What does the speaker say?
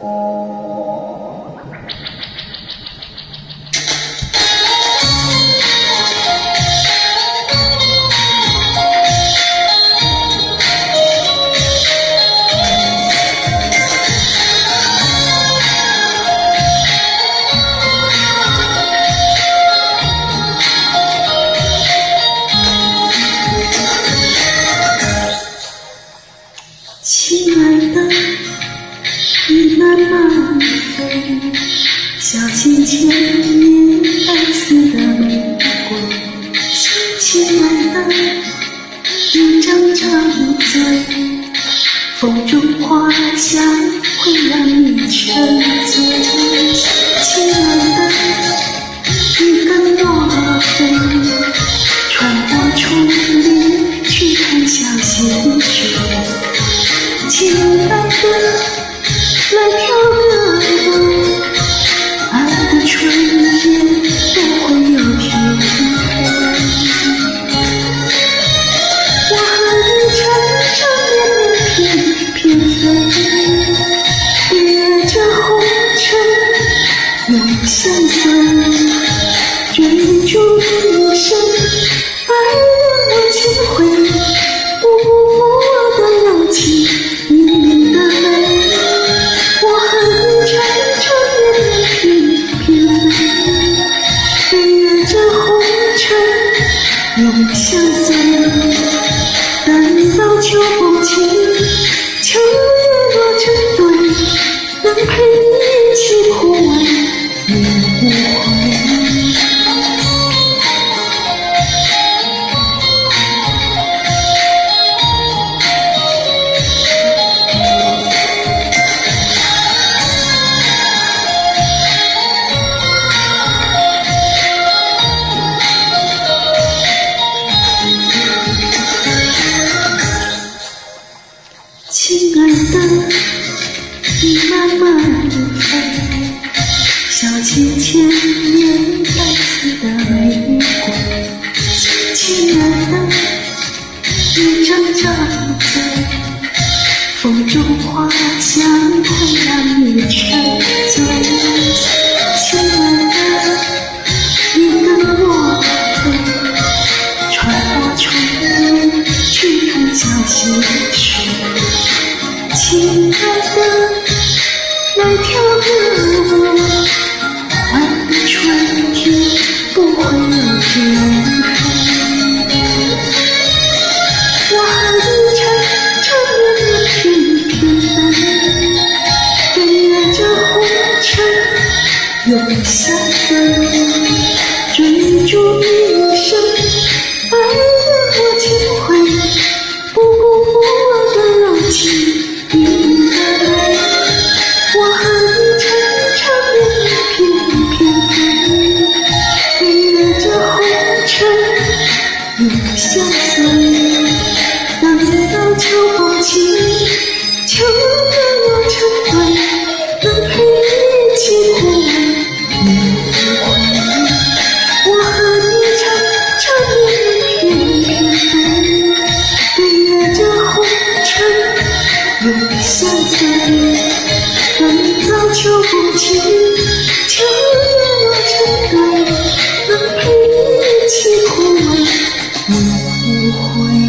Oh. 小心千年白丝的玫瑰，深情难挡，一张张嘴，风中花香会让你沉醉。亲爱的，一根毛飞，穿过丛林去看小溪。永相随，追逐一生爱恋的机会，不顾我的柔情，你的美。我和你缠缠绵绵翩翩飞，越着红尘永相随。等到秋风起，秋叶落成堆，能陪亲爱的，你慢慢地飞，小溪前面白色的玫瑰。亲爱的，你张张嘴，风中花香会让你沉醉。亲爱的，你跟我飞，穿过丛林去看小溪天黑。我和你缠缠绵绵翩翩飞，飞越这红尘永相随，秋风起秋叶落成堆能陪你一起枯萎无悔